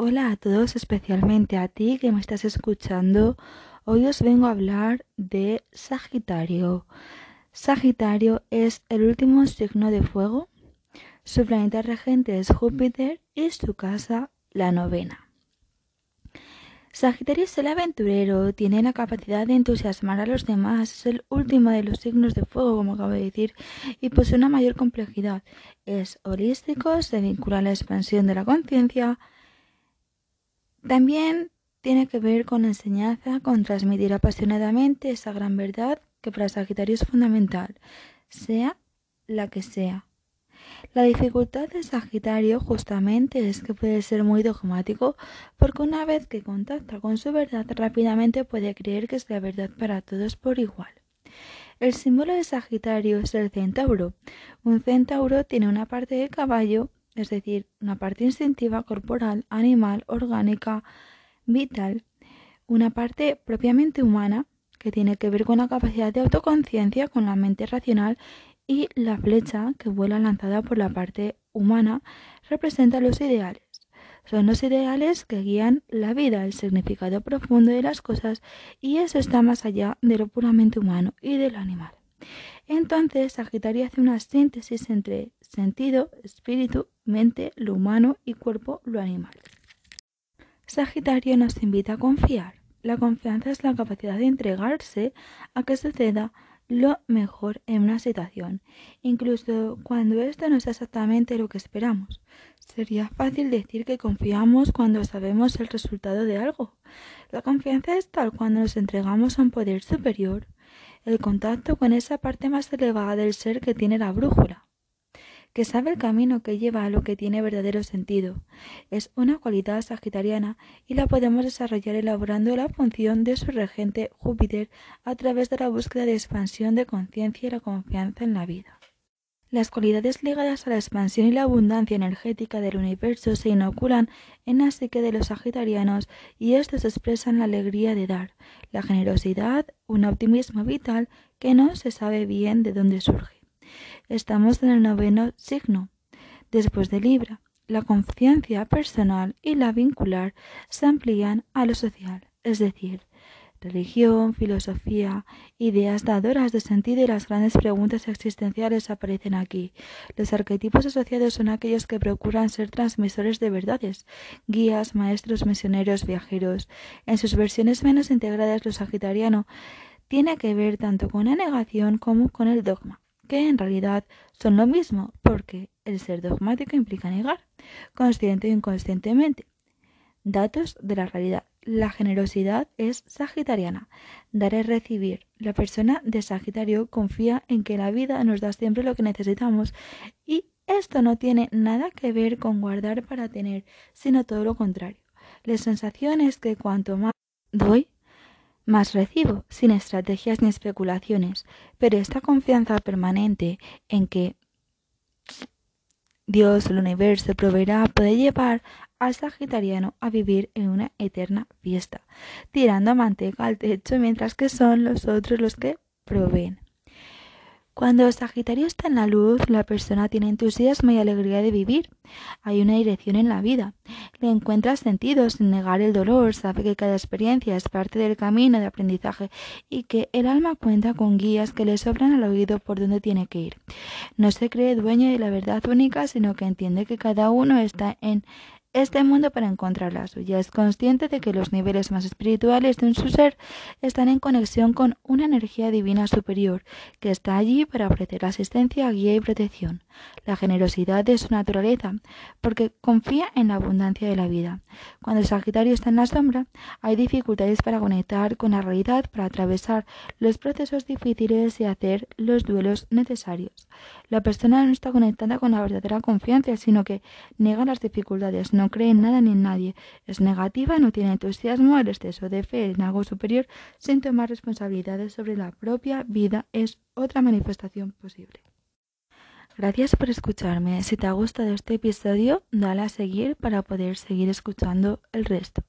Hola a todos, especialmente a ti que me estás escuchando. Hoy os vengo a hablar de Sagitario. Sagitario es el último signo de fuego. Su planeta regente es Júpiter y su casa la novena. Sagitario es el aventurero, tiene la capacidad de entusiasmar a los demás, es el último de los signos de fuego, como acabo de decir, y posee una mayor complejidad. Es holístico, se vincula a la expansión de la conciencia. También tiene que ver con enseñanza, con transmitir apasionadamente esa gran verdad que para Sagitario es fundamental, sea la que sea. La dificultad de Sagitario justamente es que puede ser muy dogmático porque una vez que contacta con su verdad rápidamente puede creer que es la verdad para todos por igual. El símbolo de Sagitario es el centauro. Un centauro tiene una parte de caballo, es decir, una parte instintiva, corporal, animal, orgánica, vital, una parte propiamente humana, que tiene que ver con la capacidad de autoconciencia, con la mente racional y la flecha que vuela lanzada por la parte humana representa los ideales. Son los ideales que guían la vida, el significado profundo de las cosas y eso está más allá de lo puramente humano y de lo animal. Entonces, Sagitario hace una síntesis entre sentido, espíritu, mente, lo humano y cuerpo, lo animal. Sagitario nos invita a confiar. La confianza es la capacidad de entregarse a que suceda lo mejor en una situación, incluso cuando esto no es exactamente lo que esperamos. Sería fácil decir que confiamos cuando sabemos el resultado de algo. La confianza es tal cuando nos entregamos a un poder superior, el contacto con esa parte más elevada del ser que tiene la brújula que sabe el camino que lleva a lo que tiene verdadero sentido. Es una cualidad sagitariana y la podemos desarrollar elaborando la función de su regente Júpiter a través de la búsqueda de expansión de conciencia y la confianza en la vida. Las cualidades ligadas a la expansión y la abundancia energética del universo se inoculan en la psique de los sagitarianos y estos expresan la alegría de dar, la generosidad, un optimismo vital que no se sabe bien de dónde surge. Estamos en el noveno signo. Después de Libra, la conciencia personal y la vincular se amplían a lo social, es decir, religión, filosofía, ideas dadoras de sentido y las grandes preguntas existenciales aparecen aquí. Los arquetipos asociados son aquellos que procuran ser transmisores de verdades, guías, maestros, misioneros, viajeros. En sus versiones menos integradas, lo sagitariano tiene que ver tanto con la negación como con el dogma que en realidad son lo mismo, porque el ser dogmático implica negar, consciente o inconscientemente. Datos de la realidad. La generosidad es sagitariana. Dar es recibir. La persona de Sagitario confía en que la vida nos da siempre lo que necesitamos y esto no tiene nada que ver con guardar para tener, sino todo lo contrario. La sensación es que cuanto más doy, más recibo, sin estrategias ni especulaciones, pero esta confianza permanente en que Dios, el universo, proveerá, puede llevar al sagitariano a vivir en una eterna fiesta, tirando manteca al techo mientras que son los otros los que proveen. Cuando Sagitario está en la luz, la persona tiene entusiasmo y alegría de vivir. Hay una dirección en la vida. Le encuentra sentido sin negar el dolor, sabe que cada experiencia es parte del camino de aprendizaje y que el alma cuenta con guías que le sobran al oído por donde tiene que ir. No se cree dueño de la verdad única, sino que entiende que cada uno está en este mundo para encontrar la suya. Es consciente de que los niveles más espirituales de su ser están en conexión con una energía divina superior que está allí para ofrecer asistencia, guía y protección. La generosidad de su naturaleza, porque confía en la abundancia de la vida. Cuando el Sagitario está en la sombra, hay dificultades para conectar con la realidad, para atravesar los procesos difíciles y hacer los duelos necesarios. La persona no está conectada con la verdadera confianza, sino que niega las dificultades, no cree en nada ni en nadie, es negativa, no tiene entusiasmo, el exceso de fe en algo superior sin tomar responsabilidades sobre la propia vida es otra manifestación posible. Gracias por escucharme. Si te ha gustado este episodio, dale a seguir para poder seguir escuchando el resto.